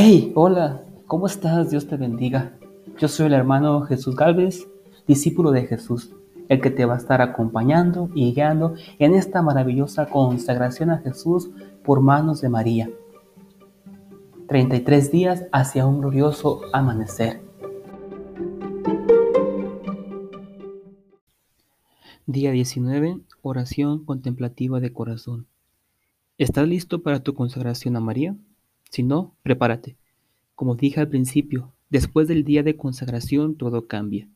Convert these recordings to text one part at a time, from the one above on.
Hey, hola, ¿cómo estás? Dios te bendiga. Yo soy el hermano Jesús Galvez, discípulo de Jesús, el que te va a estar acompañando y guiando en esta maravillosa consagración a Jesús por manos de María. 33 días hacia un glorioso amanecer. Día 19, oración contemplativa de corazón. ¿Estás listo para tu consagración a María? Si no, prepárate. Como dije al principio, después del día de consagración todo cambia.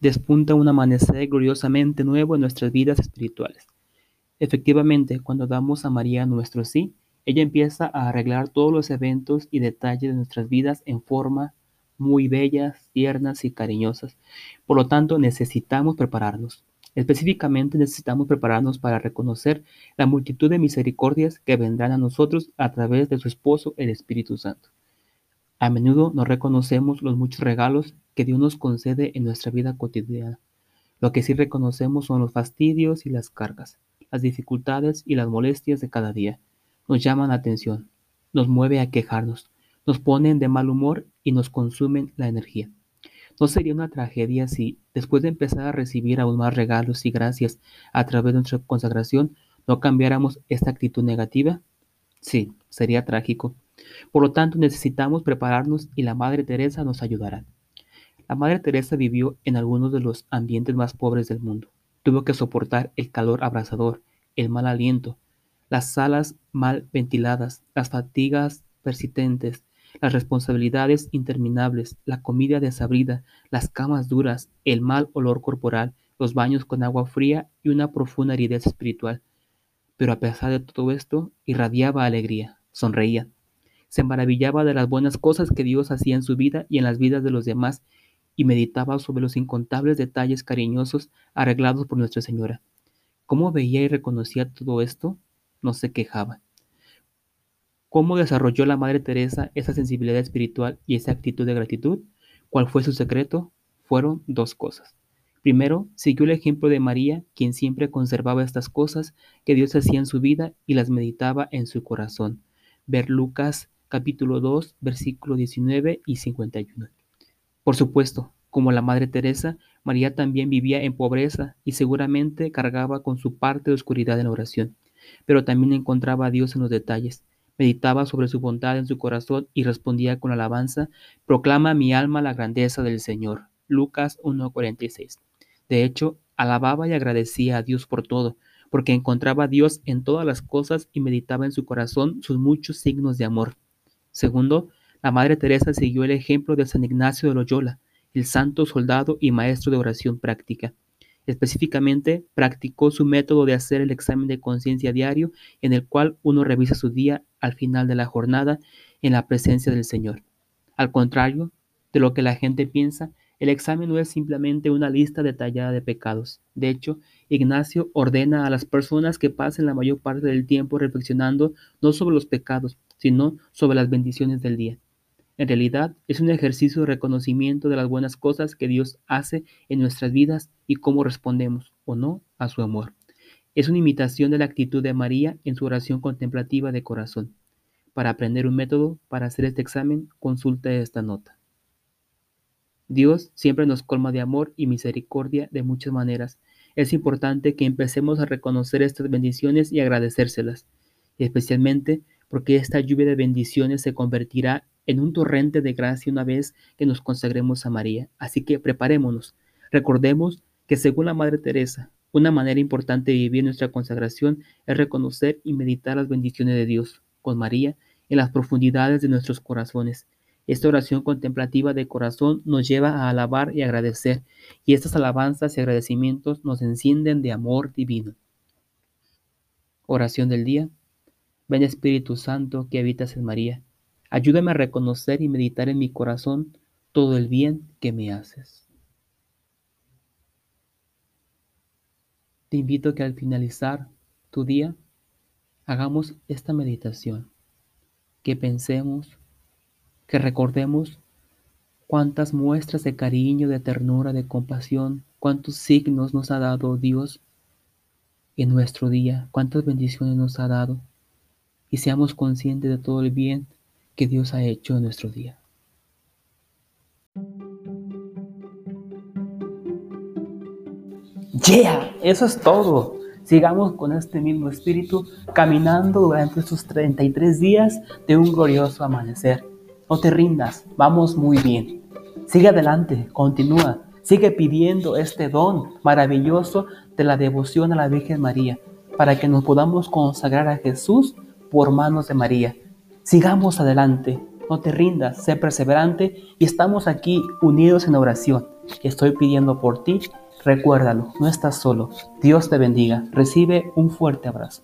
Despunta un amanecer gloriosamente nuevo en nuestras vidas espirituales. Efectivamente, cuando damos a María nuestro sí, ella empieza a arreglar todos los eventos y detalles de nuestras vidas en forma muy bellas, tiernas y cariñosas. Por lo tanto, necesitamos prepararnos. Específicamente necesitamos prepararnos para reconocer la multitud de misericordias que vendrán a nosotros a través de su esposo, el Espíritu Santo. A menudo no reconocemos los muchos regalos que Dios nos concede en nuestra vida cotidiana. Lo que sí reconocemos son los fastidios y las cargas, las dificultades y las molestias de cada día. Nos llaman la atención, nos mueve a quejarnos, nos ponen de mal humor y nos consumen la energía. ¿No sería una tragedia si, después de empezar a recibir aún más regalos y gracias a través de nuestra consagración, no cambiáramos esta actitud negativa? Sí, sería trágico. Por lo tanto, necesitamos prepararnos y la Madre Teresa nos ayudará. La Madre Teresa vivió en algunos de los ambientes más pobres del mundo. Tuvo que soportar el calor abrasador, el mal aliento, las salas mal ventiladas, las fatigas persistentes, las responsabilidades interminables, la comida desabrida, las camas duras, el mal olor corporal, los baños con agua fría y una profunda aridez espiritual. Pero a pesar de todo esto, irradiaba alegría, sonreía. Se maravillaba de las buenas cosas que Dios hacía en su vida y en las vidas de los demás y meditaba sobre los incontables detalles cariñosos arreglados por Nuestra Señora. ¿Cómo veía y reconocía todo esto? No se quejaba. ¿Cómo desarrolló la Madre Teresa esa sensibilidad espiritual y esa actitud de gratitud? ¿Cuál fue su secreto? Fueron dos cosas. Primero, siguió el ejemplo de María, quien siempre conservaba estas cosas que Dios hacía en su vida y las meditaba en su corazón. Ver Lucas capítulo 2, versículo 19 y 51. Por supuesto, como la Madre Teresa, María también vivía en pobreza y seguramente cargaba con su parte de oscuridad en la oración, pero también encontraba a Dios en los detalles meditaba sobre su bondad en su corazón y respondía con alabanza, proclama mi alma la grandeza del Señor. Lucas 1:46. De hecho, alababa y agradecía a Dios por todo, porque encontraba a Dios en todas las cosas y meditaba en su corazón sus muchos signos de amor. Segundo, la Madre Teresa siguió el ejemplo de San Ignacio de Loyola, el santo soldado y maestro de oración práctica. Específicamente, practicó su método de hacer el examen de conciencia diario en el cual uno revisa su día al final de la jornada en la presencia del Señor. Al contrario de lo que la gente piensa, el examen no es simplemente una lista detallada de pecados. De hecho, Ignacio ordena a las personas que pasen la mayor parte del tiempo reflexionando no sobre los pecados, sino sobre las bendiciones del día. En realidad es un ejercicio de reconocimiento de las buenas cosas que Dios hace en nuestras vidas y cómo respondemos o no a su amor. Es una imitación de la actitud de María en su oración contemplativa de corazón. Para aprender un método para hacer este examen, consulte esta nota. Dios siempre nos colma de amor y misericordia de muchas maneras. Es importante que empecemos a reconocer estas bendiciones y agradecérselas, especialmente porque esta lluvia de bendiciones se convertirá en un torrente de gracia una vez que nos consagremos a María. Así que preparémonos. Recordemos que según la Madre Teresa, una manera importante de vivir nuestra consagración es reconocer y meditar las bendiciones de Dios con María en las profundidades de nuestros corazones. Esta oración contemplativa de corazón nos lleva a alabar y agradecer, y estas alabanzas y agradecimientos nos encienden de amor divino. Oración del día. Ven Espíritu Santo que habitas en María Ayúdame a reconocer y meditar en mi corazón todo el bien que me haces. Te invito a que al finalizar tu día hagamos esta meditación, que pensemos, que recordemos cuántas muestras de cariño, de ternura, de compasión, cuántos signos nos ha dado Dios en nuestro día, cuántas bendiciones nos ha dado, y seamos conscientes de todo el bien que Dios ha hecho en nuestro día. Yeah, eso es todo. Sigamos con este mismo espíritu caminando durante estos 33 días de un glorioso amanecer. No te rindas, vamos muy bien. Sigue adelante, continúa, sigue pidiendo este don maravilloso de la devoción a la Virgen María para que nos podamos consagrar a Jesús por manos de María. Sigamos adelante, no te rindas, sé perseverante y estamos aquí unidos en oración. Estoy pidiendo por ti Recuérdalo, no estás solo. Dios te bendiga. Recibe un fuerte abrazo.